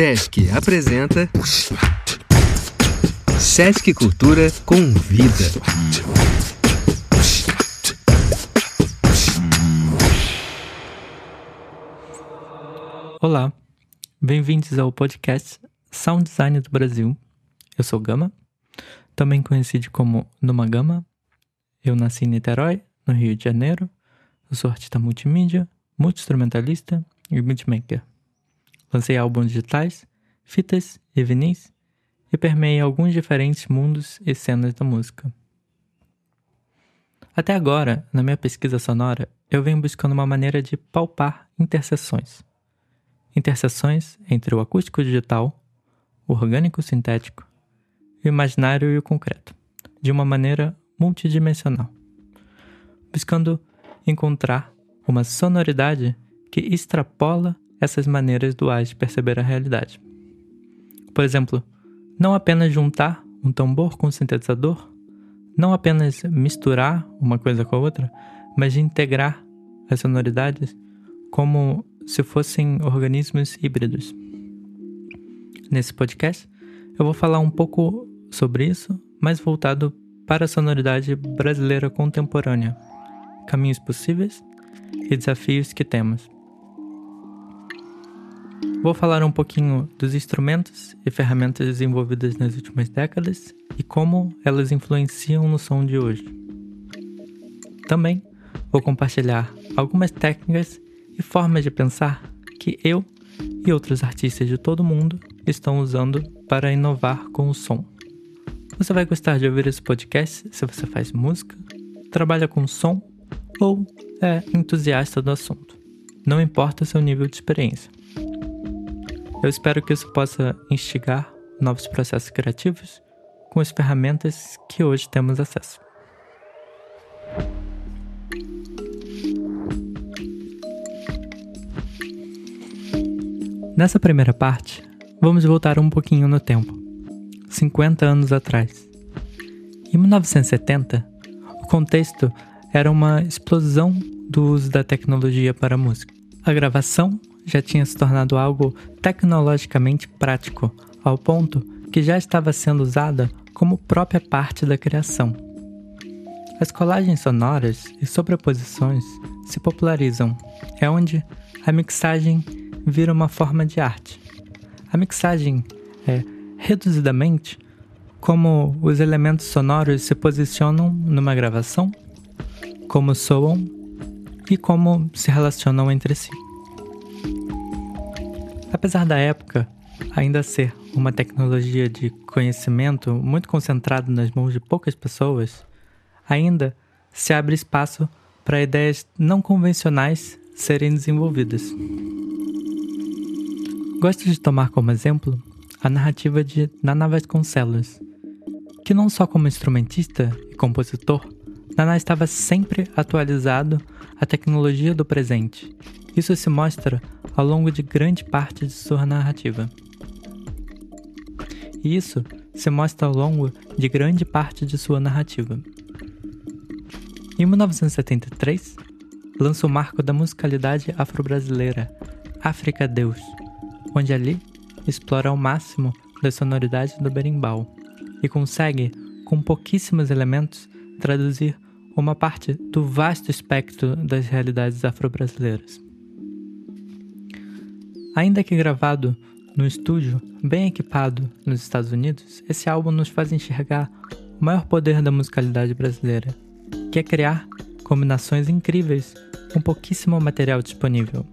Sesc apresenta Sesc Cultura Convida. Olá, bem-vindos ao podcast Sound Design do Brasil. Eu sou Gama, também conhecido como Numa Gama. Eu nasci em Niterói, no Rio de Janeiro. Eu sou artista multimídia, multi-instrumentalista e beatmaker. Lancei álbuns digitais, fitas e vinis e permeei alguns diferentes mundos e cenas da música. Até agora, na minha pesquisa sonora, eu venho buscando uma maneira de palpar interseções. Interseções entre o acústico digital, o orgânico sintético, o imaginário e o concreto, de uma maneira multidimensional, buscando encontrar uma sonoridade que extrapola essas maneiras duais de perceber a realidade. Por exemplo, não apenas juntar um tambor com um sintetizador, não apenas misturar uma coisa com a outra, mas de integrar as sonoridades como se fossem organismos híbridos. Nesse podcast, eu vou falar um pouco sobre isso, mas voltado para a sonoridade brasileira contemporânea, caminhos possíveis e desafios que temos. Vou falar um pouquinho dos instrumentos e ferramentas desenvolvidas nas últimas décadas e como elas influenciam no som de hoje. Também vou compartilhar algumas técnicas e formas de pensar que eu e outros artistas de todo mundo estão usando para inovar com o som. Você vai gostar de ouvir esse podcast se você faz música, trabalha com som ou é entusiasta do assunto. Não importa seu nível de experiência. Eu espero que isso possa instigar novos processos criativos com as ferramentas que hoje temos acesso. Nessa primeira parte, vamos voltar um pouquinho no tempo, 50 anos atrás. Em 1970, o contexto era uma explosão do uso da tecnologia para a música. A gravação já tinha se tornado algo tecnologicamente prático, ao ponto que já estava sendo usada como própria parte da criação. As colagens sonoras e sobreposições se popularizam, é onde a mixagem vira uma forma de arte. A mixagem é, reduzidamente, como os elementos sonoros se posicionam numa gravação, como soam e como se relacionam entre si. Apesar da época ainda ser uma tecnologia de conhecimento muito concentrado nas mãos de poucas pessoas, ainda se abre espaço para ideias não convencionais serem desenvolvidas. Gosto de tomar como exemplo a narrativa de Nana Vasconcelos, que não só como instrumentista e compositor, Nana estava sempre atualizado à tecnologia do presente. Isso se mostra ao longo de grande parte de sua narrativa. E isso se mostra ao longo de grande parte de sua narrativa. Em 1973, lança o marco da musicalidade afro-brasileira, África Deus, onde ali explora ao máximo da sonoridade do berimbau e consegue, com pouquíssimos elementos, traduzir uma parte do vasto espectro das realidades afro-brasileiras. Ainda que gravado no estúdio, bem equipado nos Estados Unidos, esse álbum nos faz enxergar o maior poder da musicalidade brasileira, que é criar combinações incríveis com pouquíssimo material disponível.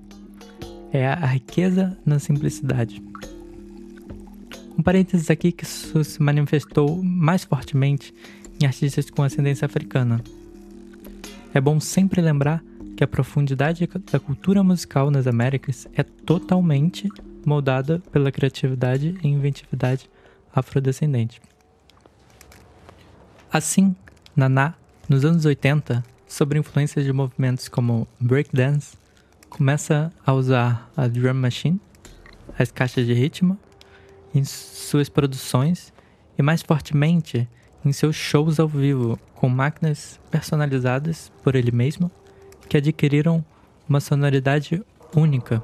É a riqueza na simplicidade. Um parênteses aqui que isso se manifestou mais fortemente em artistas com ascendência africana. É bom sempre lembrar que a profundidade da cultura musical nas Américas é totalmente moldada pela criatividade e inventividade afrodescendente. Assim, Naná, nos anos 80, sob influência de movimentos como breakdance, começa a usar a drum machine, as caixas de ritmo, em suas produções e mais fortemente em seus shows ao vivo com máquinas personalizadas por ele mesmo que adquiriram uma sonoridade única.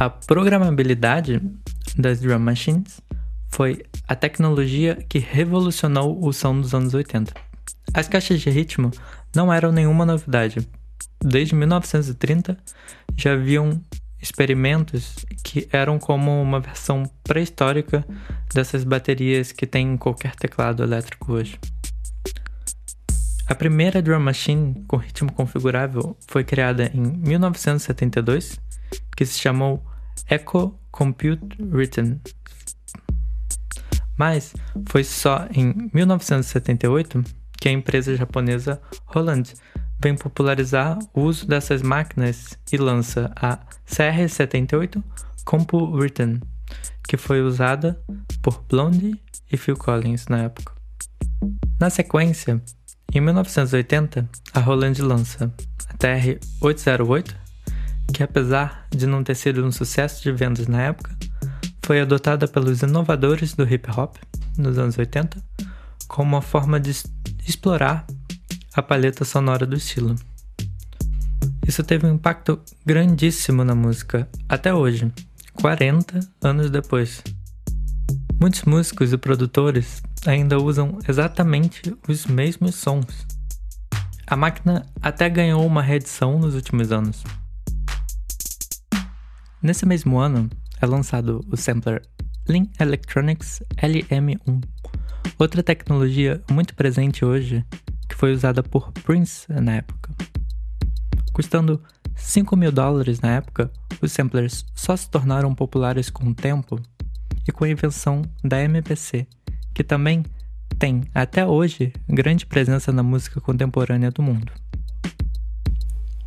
a programabilidade das drum machines foi a tecnologia que revolucionou o som dos anos 80. As caixas de ritmo não eram nenhuma novidade. Desde 1930 já haviam experimentos que eram como uma versão pré-histórica dessas baterias que tem em qualquer teclado elétrico hoje. A primeira drum machine com ritmo configurável foi criada em 1972, que se chamou Echo Compute Rhythm. Mas foi só em 1978 que a empresa japonesa Roland vem popularizar o uso dessas máquinas e lança a CR78 Compu Rhythm, que foi usada por Blondie e Phil Collins na época. Na sequência, em 1980, a Roland lança a TR-808, que apesar de não ter sido um sucesso de vendas na época, foi adotada pelos inovadores do hip hop nos anos 80 como uma forma de explorar a paleta sonora do estilo. Isso teve um impacto grandíssimo na música até hoje, 40 anos depois. Muitos músicos e produtores ainda usam exatamente os mesmos sons. A máquina até ganhou uma reedição nos últimos anos. Nesse mesmo ano, é lançado o sampler Lean Electronics LM1, outra tecnologia muito presente hoje foi usada por Prince na época. Custando 5 mil dólares na época, os samplers só se tornaram populares com o tempo e com a invenção da MPC, que também tem, até hoje, grande presença na música contemporânea do mundo.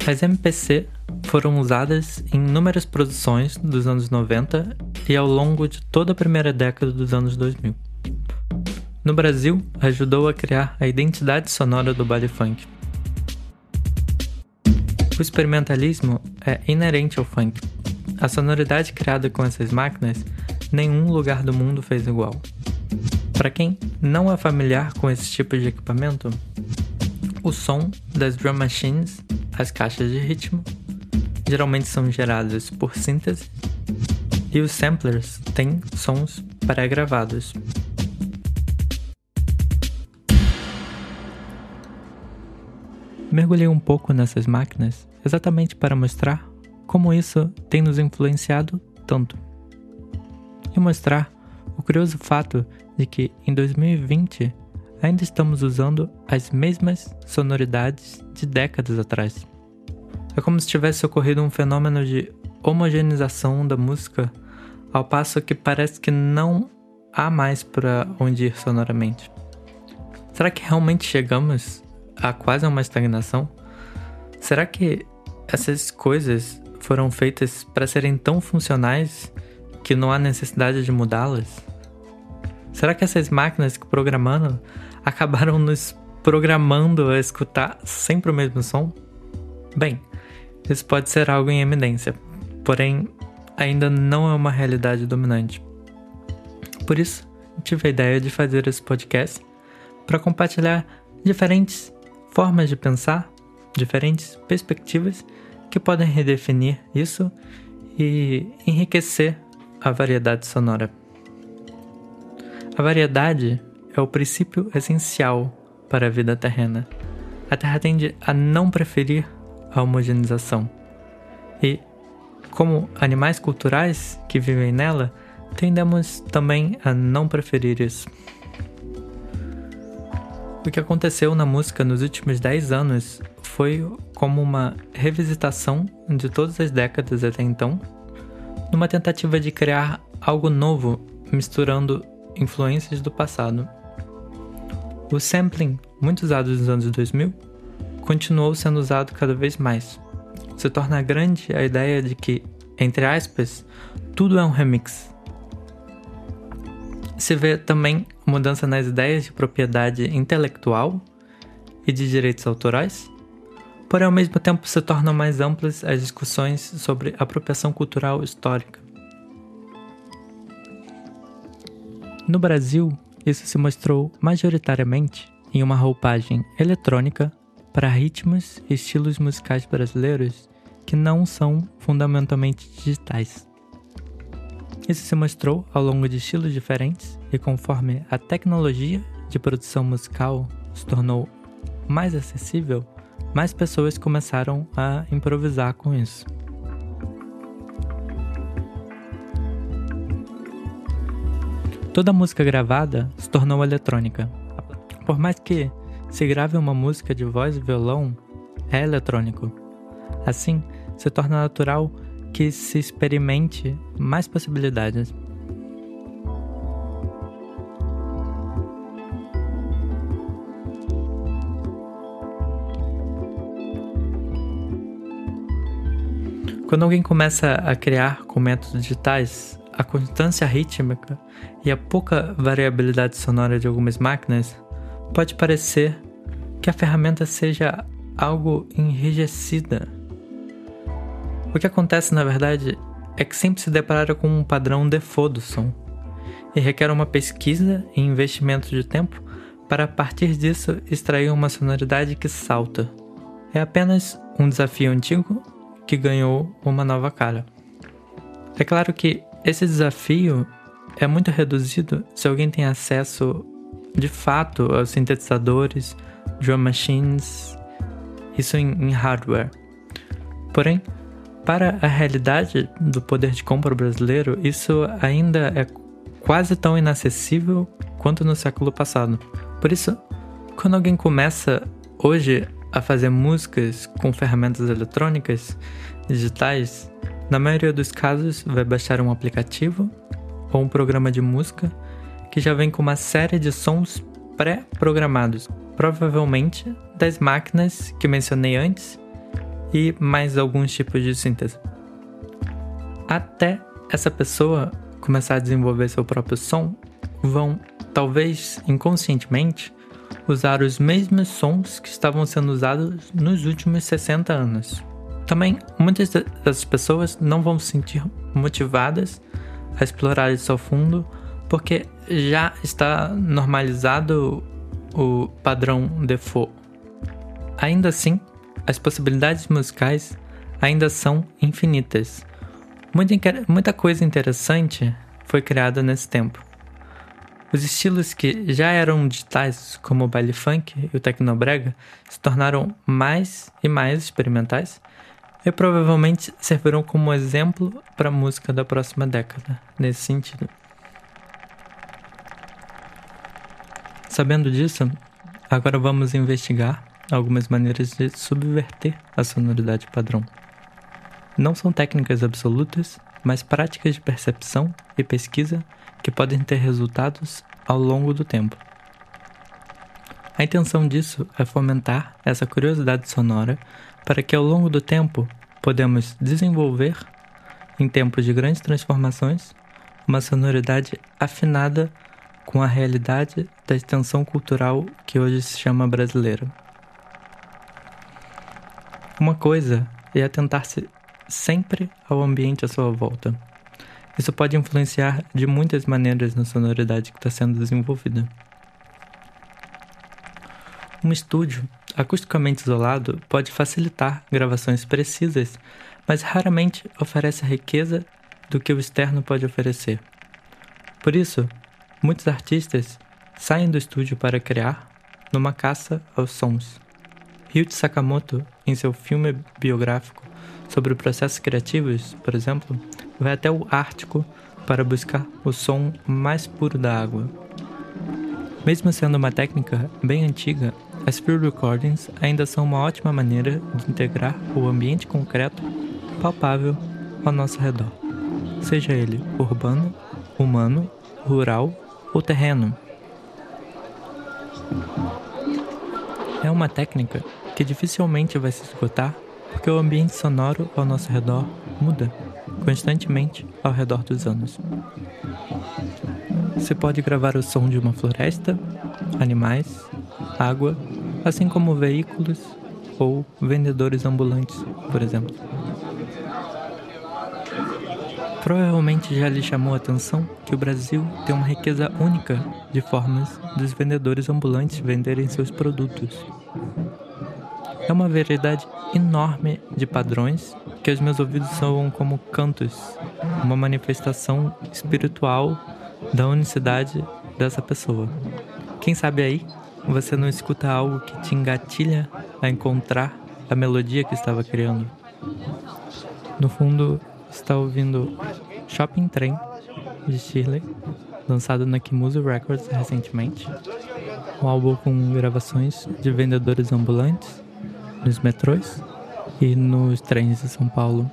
As MPC foram usadas em inúmeras produções dos anos 90 e ao longo de toda a primeira década dos anos 2000. No Brasil, ajudou a criar a identidade sonora do baile funk. O experimentalismo é inerente ao funk. A sonoridade criada com essas máquinas nenhum lugar do mundo fez igual. Para quem não é familiar com esse tipo de equipamento, o som das drum machines, as caixas de ritmo, geralmente são gerados por síntese e os samplers têm sons pré-gravados. Mergulhei um pouco nessas máquinas exatamente para mostrar como isso tem nos influenciado tanto e mostrar o curioso fato de que em 2020 ainda estamos usando as mesmas sonoridades de décadas atrás. É como se tivesse ocorrido um fenômeno de homogeneização da música, ao passo que parece que não há mais para onde ir sonoramente. Será que realmente chegamos a quase uma estagnação? Será que essas coisas foram feitas para serem tão funcionais que não há necessidade de mudá-las? Será que essas máquinas que programando acabaram nos programando a escutar sempre o mesmo som? Bem, isso pode ser algo em eminência, porém ainda não é uma realidade dominante. Por isso, tive a ideia de fazer esse podcast para compartilhar diferentes formas de pensar, diferentes perspectivas que podem redefinir isso e enriquecer a variedade sonora. A variedade é o princípio essencial para a vida terrena. A Terra tende a não preferir a homogeneização. E, como animais culturais que vivem nela, tendemos também a não preferir isso. O que aconteceu na música nos últimos 10 anos foi como uma revisitação de todas as décadas até então numa tentativa de criar algo novo misturando influências do passado. O sampling, muito usado nos anos 2000, continuou sendo usado cada vez mais. Se torna grande a ideia de que, entre aspas, tudo é um remix. Se vê também mudança nas ideias de propriedade intelectual e de direitos autorais, porém ao mesmo tempo se tornam mais amplas as discussões sobre apropriação cultural histórica. No Brasil, isso se mostrou majoritariamente em uma roupagem eletrônica para ritmos e estilos musicais brasileiros que não são fundamentalmente digitais. Isso se mostrou ao longo de estilos diferentes e conforme a tecnologia de produção musical se tornou mais acessível, mais pessoas começaram a improvisar com isso. Toda música gravada se tornou eletrônica. Por mais que se grave uma música de voz e violão, é eletrônico. Assim, se torna natural que se experimente mais possibilidades. Quando alguém começa a criar com métodos digitais, a constância rítmica e a pouca variabilidade sonora de algumas máquinas, pode parecer que a ferramenta seja algo enrijecida. O que acontece, na verdade, é que sempre se depara com um padrão default do som e requer uma pesquisa e investimento de tempo para a partir disso extrair uma sonoridade que salta. É apenas um desafio antigo que ganhou uma nova cara. É claro que esse desafio é muito reduzido se alguém tem acesso de fato aos sintetizadores, drum machines, isso em, em hardware. Porém, para a realidade do poder de compra brasileiro, isso ainda é quase tão inacessível quanto no século passado. Por isso, quando alguém começa hoje a fazer músicas com ferramentas eletrônicas digitais, na maioria dos casos, vai baixar um aplicativo ou um programa de música que já vem com uma série de sons pré-programados, provavelmente das máquinas que mencionei antes e mais alguns tipos de síntese. Até essa pessoa começar a desenvolver seu próprio som, vão, talvez inconscientemente, usar os mesmos sons que estavam sendo usados nos últimos 60 anos. Também, muitas das pessoas não vão se sentir motivadas a explorar isso ao fundo, porque já está normalizado o padrão default. Ainda assim, as possibilidades musicais ainda são infinitas. Muita, muita coisa interessante foi criada nesse tempo. Os estilos que já eram digitais, como o baile funk e o tecnobrega, se tornaram mais e mais experimentais e provavelmente servirão como exemplo para a música da próxima década, nesse sentido. Sabendo disso, agora vamos investigar algumas maneiras de subverter a sonoridade padrão. Não são técnicas absolutas, mas práticas de percepção e pesquisa que podem ter resultados ao longo do tempo. A intenção disso é fomentar essa curiosidade sonora para que ao longo do tempo podemos desenvolver, em tempos de grandes transformações, uma sonoridade afinada com a realidade da extensão cultural que hoje se chama brasileiro. Uma coisa é atentar-se sempre ao ambiente à sua volta. Isso pode influenciar de muitas maneiras na sonoridade que está sendo desenvolvida. Um estúdio acusticamente isolado pode facilitar gravações precisas, mas raramente oferece a riqueza do que o externo pode oferecer. Por isso, muitos artistas saem do estúdio para criar numa caça aos sons. Ryuichi Sakamoto, em seu filme biográfico sobre processos criativos, por exemplo, vai até o Ártico para buscar o som mais puro da água. Mesmo sendo uma técnica bem antiga, as field recordings ainda são uma ótima maneira de integrar o ambiente concreto, palpável ao nosso redor, seja ele urbano, humano, rural ou terreno. É uma técnica que dificilmente vai se esgotar porque o ambiente sonoro ao nosso redor muda constantemente ao redor dos anos. Você pode gravar o som de uma floresta, animais, água, assim como veículos ou vendedores ambulantes, por exemplo. Provavelmente já lhe chamou a atenção que o Brasil tem uma riqueza única de formas dos vendedores ambulantes venderem seus produtos. É uma variedade enorme de padrões que os meus ouvidos soam como cantos, uma manifestação espiritual da unicidade dessa pessoa. Quem sabe aí você não escuta algo que te engatilha a encontrar a melodia que estava criando. No fundo, está ouvindo Shopping Train de Shirley, lançado na Kimuzu Records recentemente. Um álbum com gravações de vendedores ambulantes nos metrôs e nos trens de São Paulo.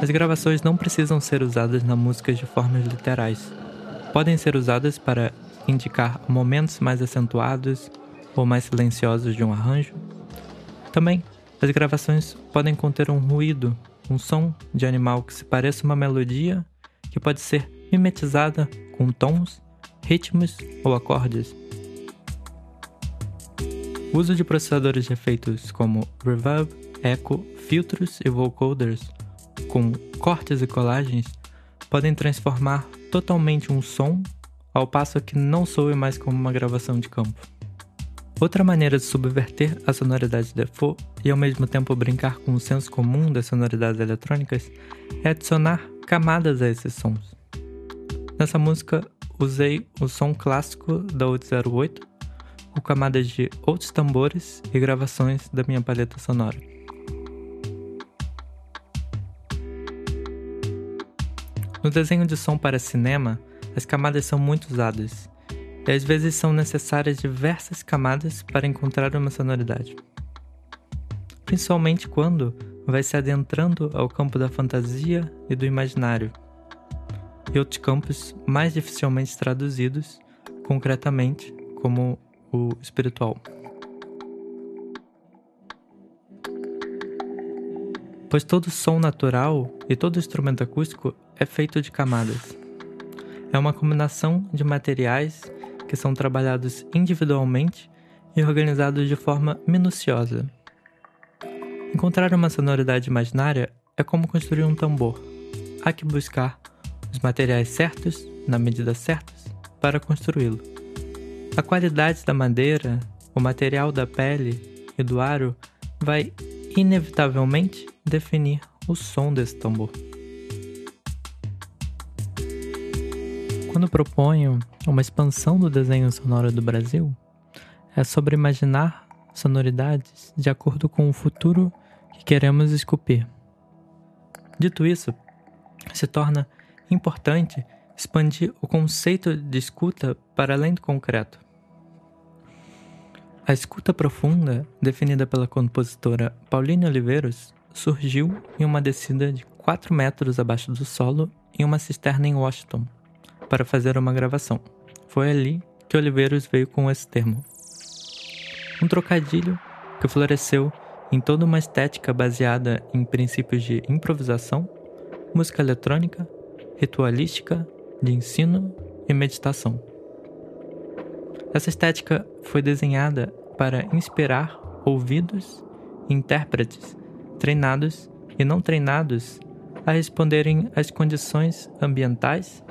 As gravações não precisam ser usadas na música de formas literais. Podem ser usadas para indicar momentos mais acentuados ou mais silenciosos de um arranjo. Também, as gravações podem conter um ruído, um som de animal que se pareça uma melodia que pode ser mimetizada com tons, ritmos ou acordes. O uso de processadores de efeitos como reverb, echo, filtros e vocoders, com cortes e colagens, podem transformar totalmente um som, ao passo que não soe mais como uma gravação de campo. Outra maneira de subverter a sonoridade de default e ao mesmo tempo brincar com o senso comum das sonoridades eletrônicas é adicionar camadas a esses sons. Nessa música, usei o som clássico da 808 com camadas de outros tambores e gravações da minha paleta sonora. No desenho de som para cinema, as camadas são muito usadas, e às vezes são necessárias diversas camadas para encontrar uma sonoridade. Principalmente quando vai se adentrando ao campo da fantasia e do imaginário, e outros campos mais dificilmente traduzidos concretamente, como o espiritual. Pois todo som natural e todo instrumento acústico é feito de camadas. É uma combinação de materiais que são trabalhados individualmente e organizados de forma minuciosa. Encontrar uma sonoridade imaginária é como construir um tambor. Há que buscar os materiais certos, na medida certas, para construí-lo. A qualidade da madeira, o material da pele e do aro vai inevitavelmente definir o som desse tambor. Quando proponho uma expansão do desenho sonoro do Brasil, é sobre imaginar sonoridades de acordo com o futuro que queremos esculpir. Dito isso, se torna importante expandir o conceito de escuta para além do concreto. A escuta profunda, definida pela compositora Pauline Oliveiros, surgiu em uma descida de 4 metros abaixo do solo em uma cisterna em Washington, para fazer uma gravação. Foi ali que Oliveiros veio com esse termo. Um trocadilho que floresceu em toda uma estética baseada em princípios de improvisação, música eletrônica, ritualística, de ensino e meditação. Essa estética foi desenhada para inspirar ouvidos e intérpretes treinados e não treinados a responderem às condições ambientais,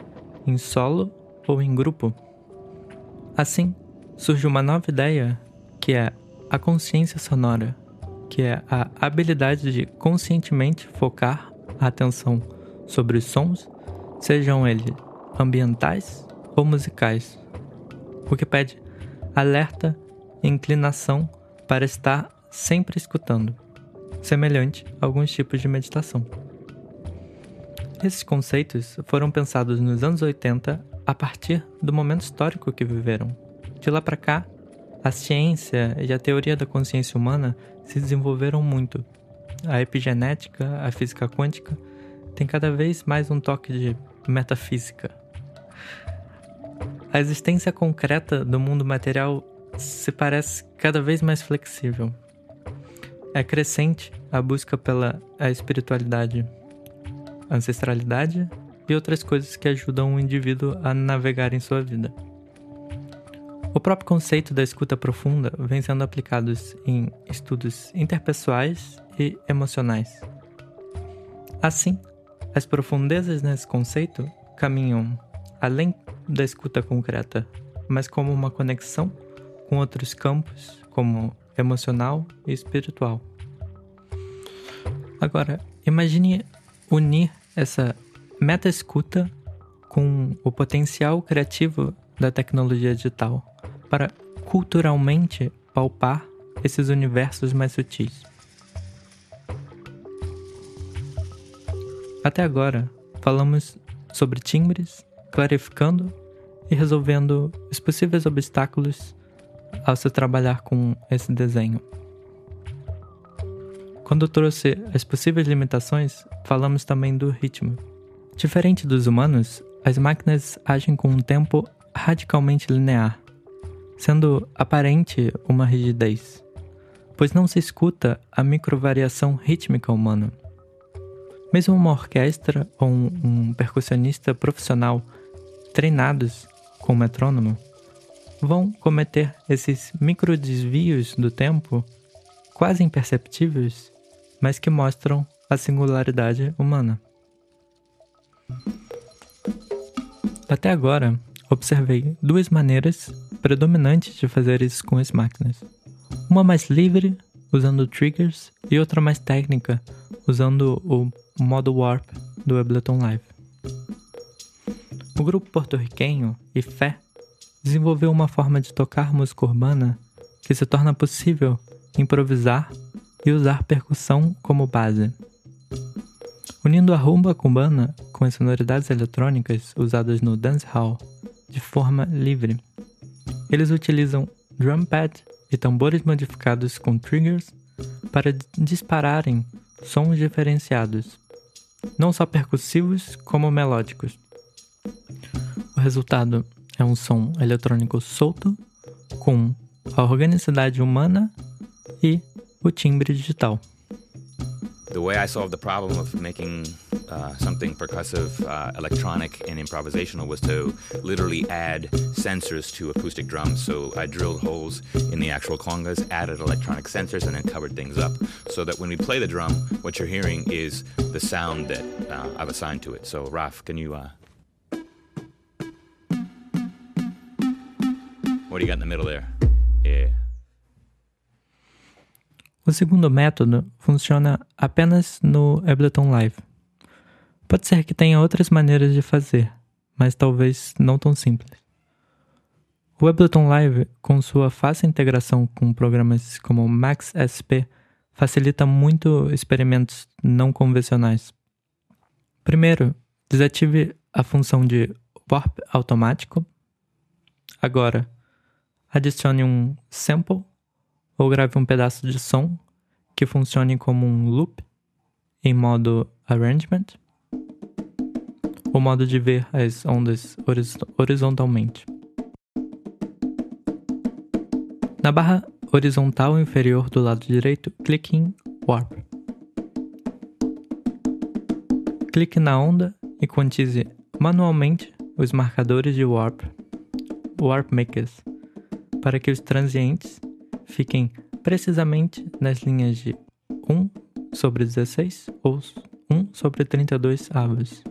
em solo ou em grupo. Assim, surge uma nova ideia que é a consciência sonora, que é a habilidade de conscientemente focar a atenção sobre os sons, sejam eles ambientais ou musicais o que pede alerta e inclinação para estar sempre escutando, semelhante a alguns tipos de meditação. Esses conceitos foram pensados nos anos 80 a partir do momento histórico que viveram. De lá para cá, a ciência e a teoria da consciência humana se desenvolveram muito. A epigenética, a física quântica, tem cada vez mais um toque de metafísica. A existência concreta do mundo material se parece cada vez mais flexível. É crescente a busca pela a espiritualidade, ancestralidade e outras coisas que ajudam o indivíduo a navegar em sua vida. O próprio conceito da escuta profunda vem sendo aplicado em estudos interpessoais e emocionais. Assim, as profundezas nesse conceito caminham além da escuta concreta, mas como uma conexão com outros campos, como emocional e espiritual. Agora, imagine unir essa meta-escuta com o potencial criativo da tecnologia digital para culturalmente palpar esses universos mais sutis. Até agora, falamos sobre timbres, clarificando e resolvendo os possíveis obstáculos ao se trabalhar com esse desenho. Quando trouxe as possíveis limitações, falamos também do ritmo. Diferente dos humanos, as máquinas agem com um tempo radicalmente linear, sendo aparente uma rigidez, pois não se escuta a microvariação rítmica humana. Mesmo uma orquestra ou um, um percussionista profissional treinados com o metrônomo vão cometer esses micro desvios do tempo quase imperceptíveis, mas que mostram a singularidade humana. Até agora, observei duas maneiras predominantes de fazer isso com as máquinas. Uma mais livre, usando triggers, e outra mais técnica, usando o modo Warp do Ableton Live. O grupo porto-riquenho Fé desenvolveu uma forma de tocar música urbana que se torna possível improvisar e usar percussão como base. Unindo a rumba cubana com as sonoridades eletrônicas usadas no dancehall de forma livre. Eles utilizam drum pad e tambores modificados com triggers para dispararem sons diferenciados, não só percussivos como melódicos. Resultado é um som eletrônico solto com a organicidade humana e o timbre digital. the way I solved the problem of making uh, something percussive, uh, electronic, and improvisational was to literally add sensors to acoustic drums. So I drilled holes in the actual congas, added electronic sensors, and then covered things up so that when we play the drum, what you're hearing is the sound that uh, I've assigned to it. So, Raf, can you. What do you got in the middle there? Yeah. O segundo método funciona apenas no Ableton Live. Pode ser que tenha outras maneiras de fazer, mas talvez não tão simples. O Ableton Live, com sua fácil integração com programas como Max SP, facilita muito experimentos não convencionais. Primeiro, desative a função de warp automático. Agora, adicione um sample ou grave um pedaço de som que funcione como um loop em modo arrangement, o modo de ver as ondas horizontalmente. Na barra horizontal inferior do lado direito, clique em Warp. Clique na onda e quantize manualmente os marcadores de Warp, Warp Makers, para que os transientes fiquem precisamente nas linhas de 1 sobre 16 ou 1 sobre 32 avos,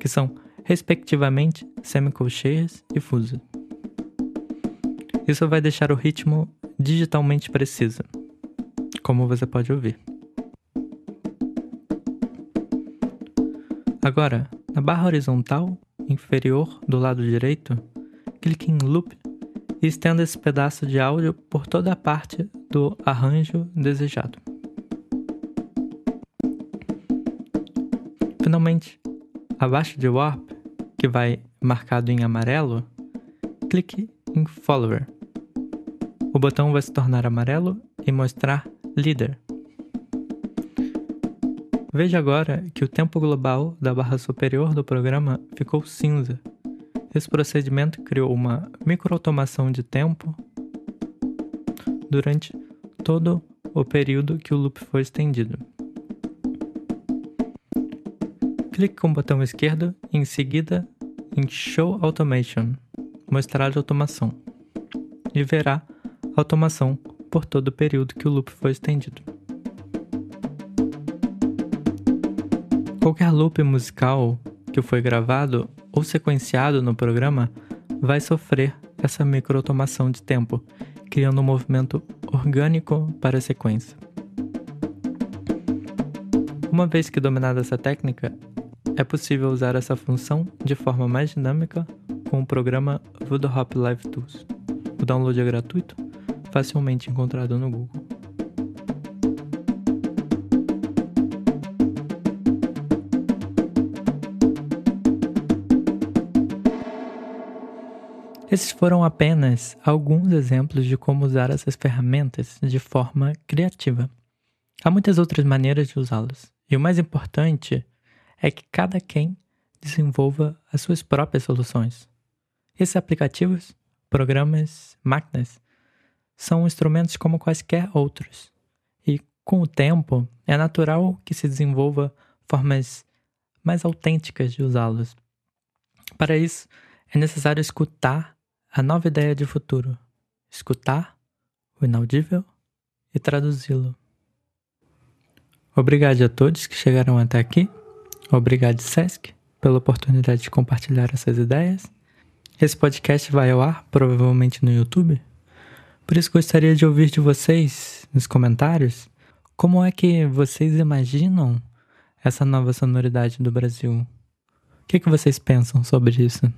que são, respectivamente, semicolcheias e fusas. Isso vai deixar o ritmo digitalmente preciso, como você pode ouvir. Agora, na barra horizontal inferior do lado direito, clique em Loop estenda esse pedaço de áudio por toda a parte do arranjo desejado. Finalmente, abaixo de Warp, que vai marcado em amarelo, clique em Follower. O botão vai se tornar amarelo e mostrar Leader. Veja agora que o tempo global da barra superior do programa ficou cinza esse procedimento criou uma microautomação de tempo durante todo o período que o loop foi estendido. Clique com o botão esquerdo e em seguida em Show Automation, mostrar a automação, e verá a automação por todo o período que o loop foi estendido. Qualquer loop musical que foi gravado ou sequenciado no programa vai sofrer essa microautomação de tempo, criando um movimento orgânico para a sequência. Uma vez que dominada essa técnica, é possível usar essa função de forma mais dinâmica com o programa Voodoo Hop Live Tools. O download é gratuito, facilmente encontrado no Google. Esses foram apenas alguns exemplos de como usar essas ferramentas de forma criativa. Há muitas outras maneiras de usá-las, e o mais importante é que cada quem desenvolva as suas próprias soluções. Esses aplicativos, programas, máquinas são instrumentos como quaisquer outros, e com o tempo é natural que se desenvolva formas mais autênticas de usá-los. Para isso, é necessário escutar a nova ideia de futuro, escutar o inaudível e traduzi-lo. Obrigado a todos que chegaram até aqui. Obrigado, Sesc, pela oportunidade de compartilhar essas ideias. Esse podcast vai ao ar provavelmente no YouTube. Por isso gostaria de ouvir de vocês nos comentários como é que vocês imaginam essa nova sonoridade do Brasil. O que, que vocês pensam sobre isso?